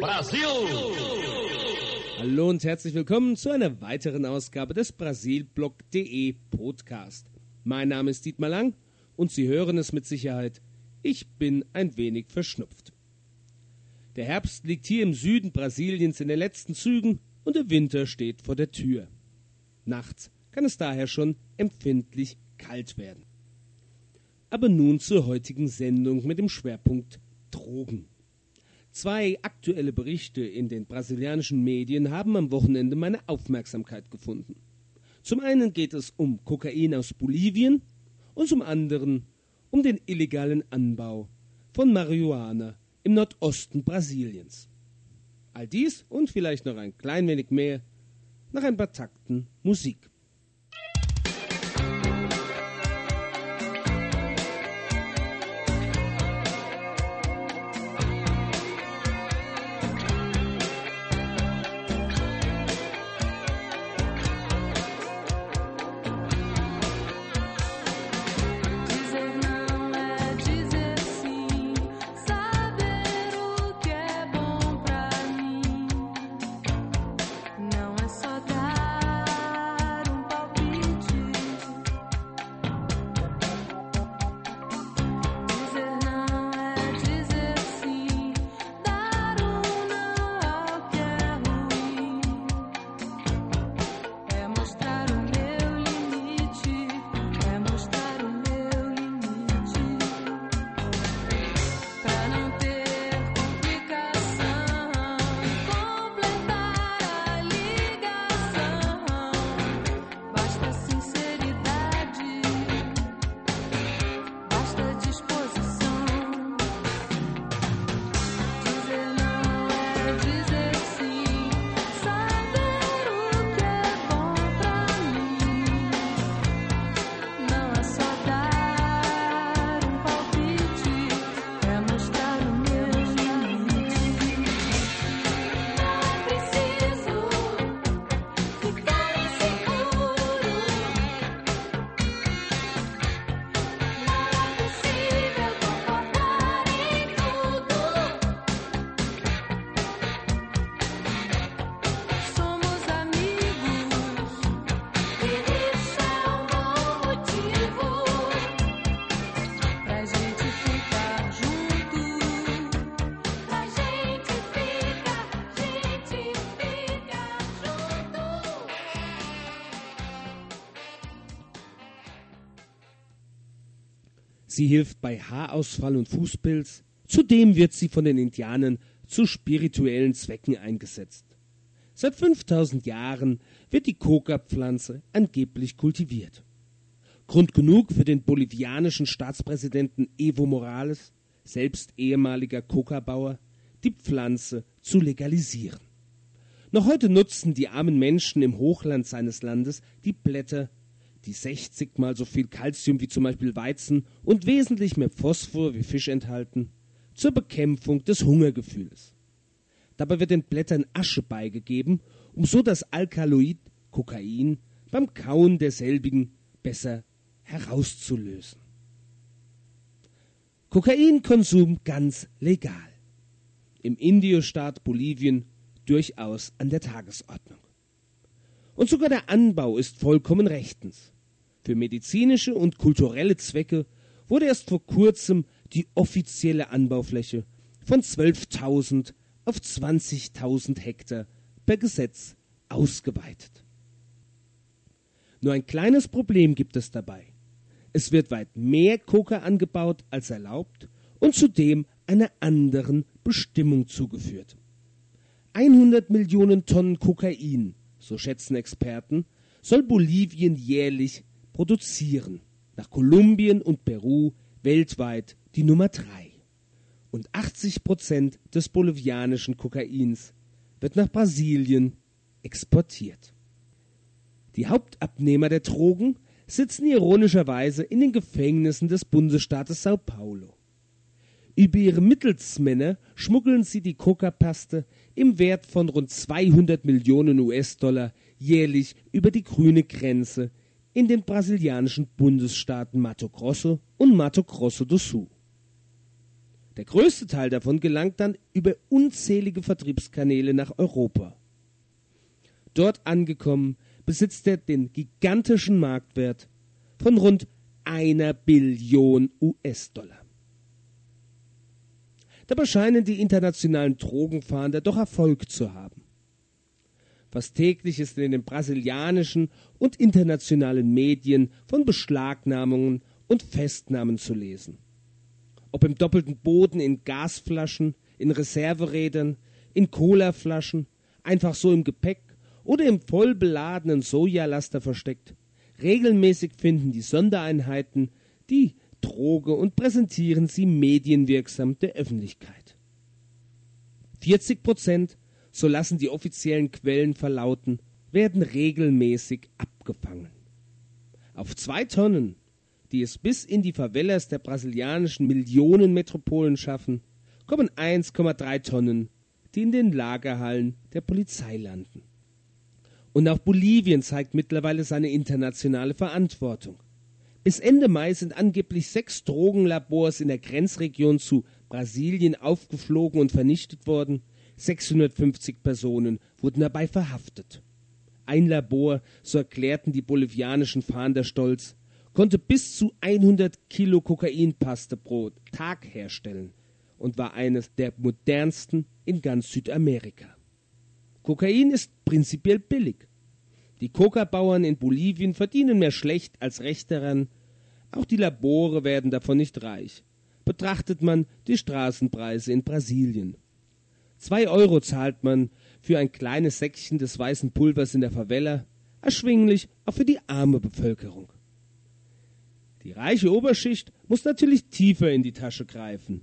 Brasil! Hallo und herzlich willkommen zu einer weiteren Ausgabe des Brasilblog.de Podcast. Mein Name ist Dietmar Lang und Sie hören es mit Sicherheit. Ich bin ein wenig verschnupft. Der Herbst liegt hier im Süden Brasiliens in den letzten Zügen und der Winter steht vor der Tür. Nachts kann es daher schon empfindlich kalt werden. Aber nun zur heutigen Sendung mit dem Schwerpunkt Drogen. Zwei aktuelle Berichte in den brasilianischen Medien haben am Wochenende meine Aufmerksamkeit gefunden. Zum einen geht es um Kokain aus Bolivien und zum anderen um den illegalen Anbau von Marihuana im Nordosten Brasiliens. All dies und vielleicht noch ein klein wenig mehr nach ein paar Takten Musik. Sie hilft bei Haarausfall und Fußpilz. Zudem wird sie von den Indianern zu spirituellen Zwecken eingesetzt. Seit 5000 Jahren wird die Coca-Pflanze angeblich kultiviert. Grund genug für den bolivianischen Staatspräsidenten Evo Morales, selbst ehemaliger Coca-Bauer, die Pflanze zu legalisieren. Noch heute nutzen die armen Menschen im Hochland seines Landes die Blätter, die 60 mal so viel Kalzium wie zum Beispiel Weizen und wesentlich mehr Phosphor wie Fisch enthalten, zur Bekämpfung des Hungergefühls. Dabei wird den Blättern Asche beigegeben, um so das Alkaloid Kokain beim Kauen derselbigen besser herauszulösen. Kokainkonsum ganz legal. Im Indiostaat Bolivien durchaus an der Tagesordnung. Und sogar der Anbau ist vollkommen rechtens. Für medizinische und kulturelle Zwecke wurde erst vor kurzem die offizielle Anbaufläche von 12.000 auf 20.000 Hektar per Gesetz ausgeweitet. Nur ein kleines Problem gibt es dabei. Es wird weit mehr Coca angebaut als erlaubt und zudem einer anderen Bestimmung zugeführt. 100 Millionen Tonnen Kokain, so schätzen Experten, soll Bolivien jährlich produzieren. Nach Kolumbien und Peru weltweit die Nummer drei. Und 80 Prozent des bolivianischen Kokains wird nach Brasilien exportiert. Die Hauptabnehmer der Drogen sitzen ironischerweise in den Gefängnissen des Bundesstaates Sao Paulo. Über ihre Mittelsmänner schmuggeln sie die Coca-Paste im Wert von rund 200 Millionen US-Dollar jährlich über die grüne Grenze in den brasilianischen Bundesstaaten Mato Grosso und Mato Grosso do Sul. Der größte Teil davon gelangt dann über unzählige Vertriebskanäle nach Europa. Dort angekommen besitzt er den gigantischen Marktwert von rund einer Billion US-Dollar. Dabei scheinen die internationalen Drogenfahnder doch Erfolg zu haben. Fast täglich ist in den brasilianischen und internationalen Medien von Beschlagnahmungen und Festnahmen zu lesen. Ob im doppelten Boden, in Gasflaschen, in Reserverädern, in Colaflaschen, einfach so im Gepäck oder im voll beladenen Sojalaster versteckt. Regelmäßig finden die Sondereinheiten die Droge und präsentieren sie medienwirksam der Öffentlichkeit. 40 Prozent, so lassen die offiziellen Quellen verlauten, werden regelmäßig abgefangen. Auf zwei Tonnen, die es bis in die Favelas der brasilianischen Millionenmetropolen schaffen, kommen 1,3 Tonnen, die in den Lagerhallen der Polizei landen. Und auch Bolivien zeigt mittlerweile seine internationale Verantwortung. Bis Ende Mai sind angeblich sechs Drogenlabors in der Grenzregion zu Brasilien aufgeflogen und vernichtet worden. 650 Personen wurden dabei verhaftet. Ein Labor, so erklärten die bolivianischen Fahnder stolz, konnte bis zu 100 Kilo Kokainpaste pro Tag herstellen und war eines der modernsten in ganz Südamerika. Kokain ist prinzipiell billig. Die Coca-Bauern in Bolivien verdienen mehr schlecht als recht daran. Auch die Labore werden davon nicht reich. Betrachtet man die Straßenpreise in Brasilien. Zwei Euro zahlt man für ein kleines Säckchen des weißen Pulvers in der Favela, erschwinglich auch für die arme Bevölkerung. Die reiche Oberschicht muss natürlich tiefer in die Tasche greifen.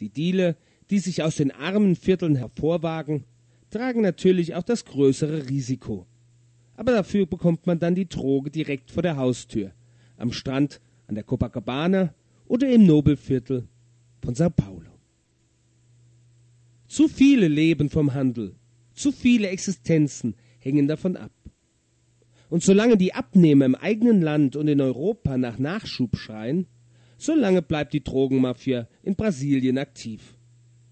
Die Dealer, die sich aus den armen Vierteln hervorwagen, tragen natürlich auch das größere Risiko. Aber dafür bekommt man dann die Droge direkt vor der Haustür, am Strand an der Copacabana oder im Nobelviertel von Sao Paulo. Zu viele leben vom Handel, zu viele Existenzen hängen davon ab. Und solange die Abnehmer im eigenen Land und in Europa nach Nachschub schreien, solange bleibt die Drogenmafia in Brasilien aktiv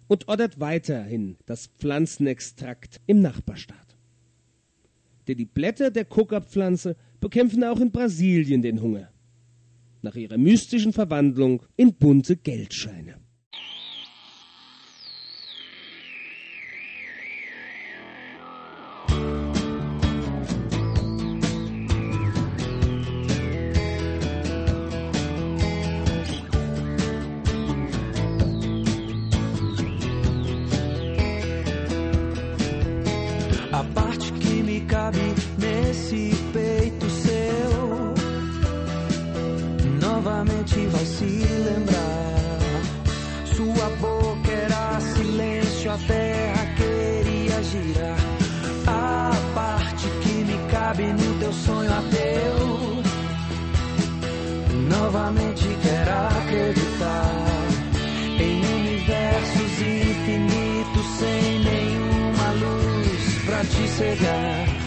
und ordert weiterhin das Pflanzenextrakt im Nachbarstaat. Denn die Blätter der Coca-Pflanze bekämpfen auch in Brasilien den Hunger. Nach ihrer mystischen Verwandlung in bunte Geldscheine. Sua boca era silêncio, a terra queria girar. A parte que me cabe no teu sonho ateu novamente quero acreditar em universos infinitos sem nenhuma luz pra te cegar.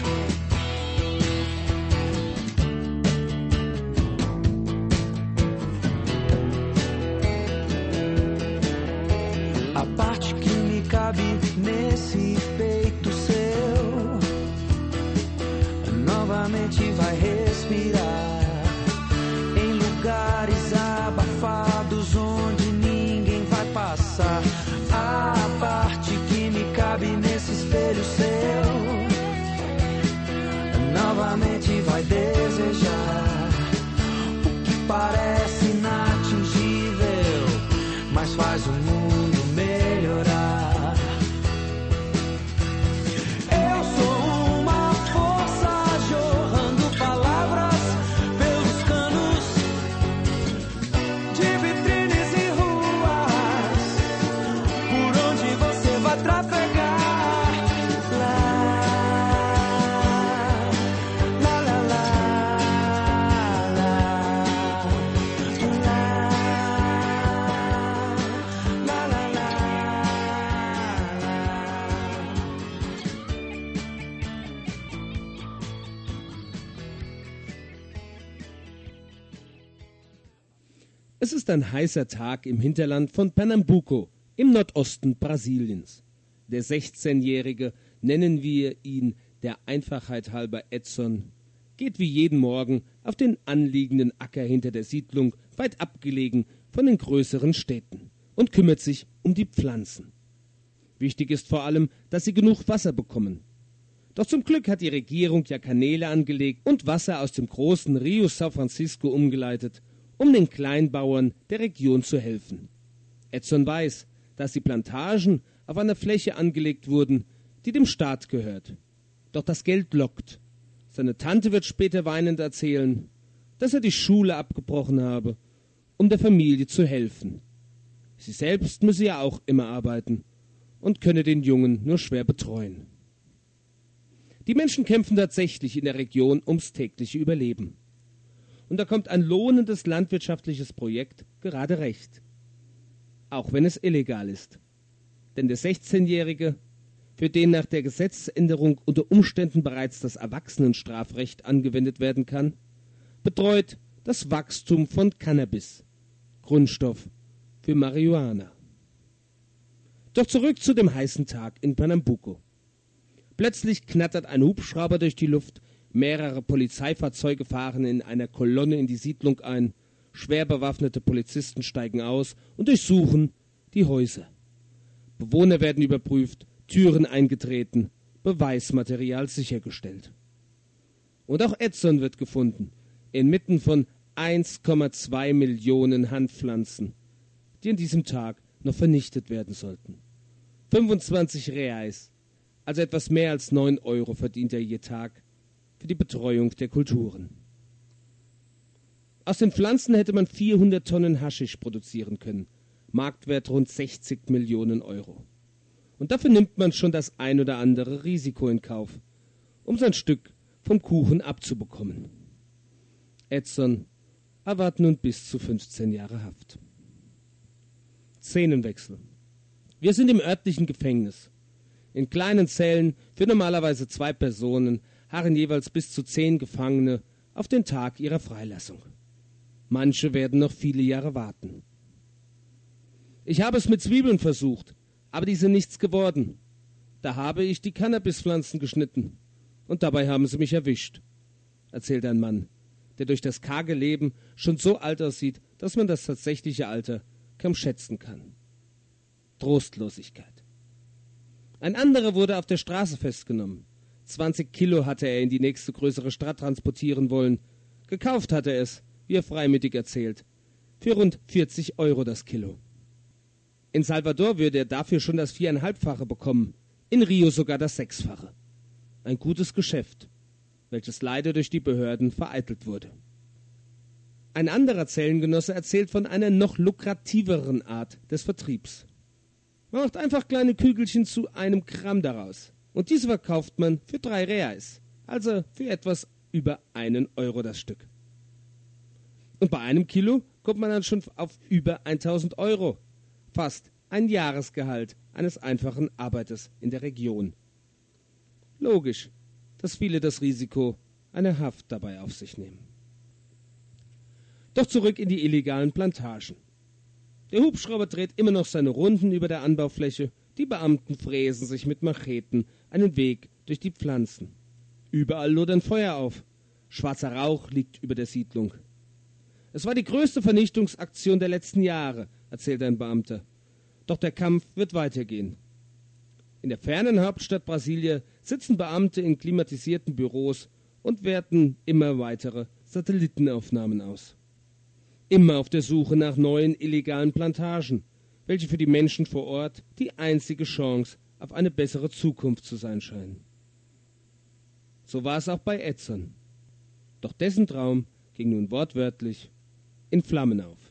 Messi Pérez. Ist ein heißer Tag im Hinterland von Pernambuco im Nordosten Brasiliens. Der 16-Jährige, nennen wir ihn der Einfachheit halber Edson, geht wie jeden Morgen auf den anliegenden Acker hinter der Siedlung, weit abgelegen von den größeren Städten, und kümmert sich um die Pflanzen. Wichtig ist vor allem, dass sie genug Wasser bekommen. Doch zum Glück hat die Regierung ja Kanäle angelegt und Wasser aus dem großen Rio São Francisco umgeleitet, um den Kleinbauern der Region zu helfen. Edson weiß, dass die Plantagen auf einer Fläche angelegt wurden, die dem Staat gehört. Doch das Geld lockt. Seine Tante wird später weinend erzählen, dass er die Schule abgebrochen habe, um der Familie zu helfen. Sie selbst müsse ja auch immer arbeiten und könne den Jungen nur schwer betreuen. Die Menschen kämpfen tatsächlich in der Region ums tägliche Überleben. Und da kommt ein lohnendes landwirtschaftliches Projekt gerade recht. Auch wenn es illegal ist. Denn der 16-Jährige, für den nach der Gesetzesänderung unter Umständen bereits das Erwachsenenstrafrecht angewendet werden kann, betreut das Wachstum von Cannabis, Grundstoff für Marihuana. Doch zurück zu dem heißen Tag in Pernambuco. Plötzlich knattert ein Hubschrauber durch die Luft, mehrere Polizeifahrzeuge fahren in einer Kolonne in die Siedlung ein, schwer bewaffnete Polizisten steigen aus und durchsuchen die Häuser. Bewohner werden überprüft, Türen eingetreten, Beweismaterial sichergestellt. Und auch Edson wird gefunden, inmitten von 1,2 Millionen Handpflanzen, die an diesem Tag noch vernichtet werden sollten. 25 Reais, also etwas mehr als 9 Euro verdient er je Tag für die Betreuung der Kulturen. Aus den Pflanzen hätte man 400 Tonnen Haschisch produzieren können, Marktwert rund 60 Millionen Euro. Und dafür nimmt man schon das ein oder andere Risiko in Kauf, um sein Stück vom Kuchen abzubekommen. Edson erwartet nun bis zu 15 Jahre Haft. Szenenwechsel. Wir sind im örtlichen Gefängnis. In kleinen Zellen für normalerweise zwei Personen harren jeweils bis zu zehn Gefangene auf den Tag ihrer Freilassung. Manche werden noch viele Jahre warten. Ich habe es mit Zwiebeln versucht, aber die sind nichts geworden. Da habe ich die Cannabispflanzen geschnitten. Und dabei haben sie mich erwischt, erzählt ein Mann, der durch das karge Leben schon so alt aussieht, dass man das tatsächliche Alter kaum schätzen kann. Trostlosigkeit. Ein anderer wurde auf der Straße festgenommen. 20 Kilo hatte er in die nächste größere Stadt transportieren wollen. Gekauft hatte er es, wie er freimütig erzählt, für rund 40 Euro das Kilo. In Salvador würde er dafür schon das viereinhalbfache bekommen, in Rio sogar das sechsfache. Ein gutes Geschäft, welches leider durch die Behörden vereitelt wurde. Ein anderer Zellengenosse erzählt von einer noch lukrativeren Art des Vertriebs. Man macht einfach kleine Kügelchen zu einem Gramm daraus. Und diese verkauft man für drei Reais, also für etwas über einen Euro das Stück. Und bei einem Kilo kommt man dann schon auf über 1000 Euro. Fast ein Jahresgehalt eines einfachen Arbeiters in der Region. Logisch, dass viele das Risiko einer Haft dabei auf sich nehmen. Doch zurück in die illegalen Plantagen. Der Hubschrauber dreht immer noch seine Runden über der Anbaufläche, die Beamten fräsen sich mit Macheten einen Weg durch die Pflanzen. Überall lodern Feuer auf. Schwarzer Rauch liegt über der Siedlung. Es war die größte Vernichtungsaktion der letzten Jahre, erzählt ein Beamter. Doch der Kampf wird weitergehen. In der fernen Hauptstadt Brasilia sitzen Beamte in klimatisierten Büros und werten immer weitere Satellitenaufnahmen aus. Immer auf der Suche nach neuen illegalen Plantagen, welche für die Menschen vor Ort die einzige Chance auf eine bessere Zukunft zu sein scheinen. So war es auch bei Edson. Doch dessen Traum ging nun wortwörtlich in Flammen auf.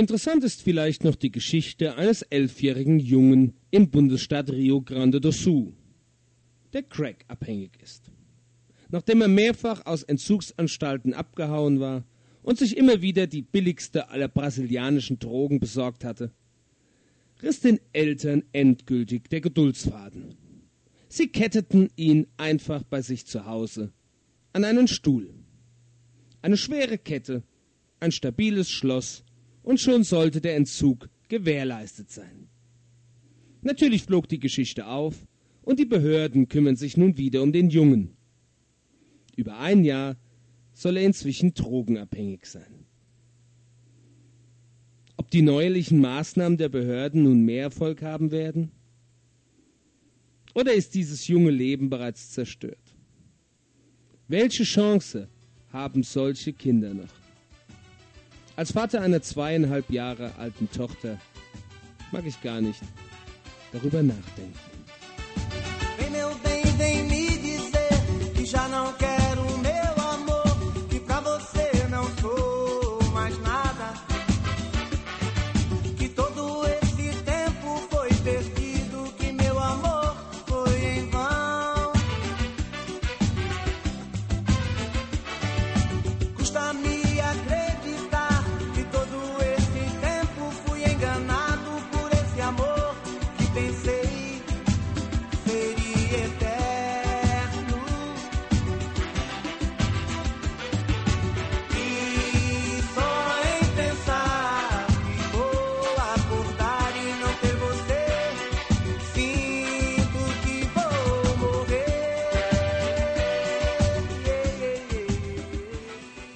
Interessant ist vielleicht noch die Geschichte eines elfjährigen Jungen im Bundesstaat Rio Grande do Sul, der Crack abhängig ist. Nachdem er mehrfach aus Entzugsanstalten abgehauen war und sich immer wieder die billigste aller brasilianischen Drogen besorgt hatte, riss den Eltern endgültig der Geduldsfaden. Sie ketteten ihn einfach bei sich zu Hause an einen Stuhl. Eine schwere Kette, ein stabiles Schloss und schon sollte der Entzug gewährleistet sein. Natürlich flog die Geschichte auf und die Behörden kümmern sich nun wieder um den Jungen. Über ein Jahr soll er inzwischen drogenabhängig sein. Ob die neuerlichen Maßnahmen der Behörden nun mehr Erfolg haben werden? Oder ist dieses junge Leben bereits zerstört? Welche Chance haben solche Kinder noch? Als Vater einer zweieinhalb Jahre alten Tochter mag ich gar nicht darüber nachdenken.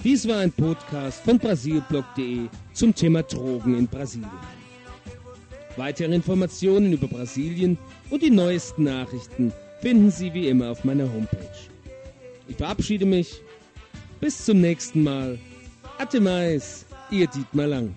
Dies war ein Podcast von brasilblog.de zum Thema Drogen in Brasilien. Weitere Informationen über Brasilien und die neuesten Nachrichten finden Sie wie immer auf meiner Homepage. Ich verabschiede mich. Bis zum nächsten Mal. Até mais, Ihr Dietmar Lang.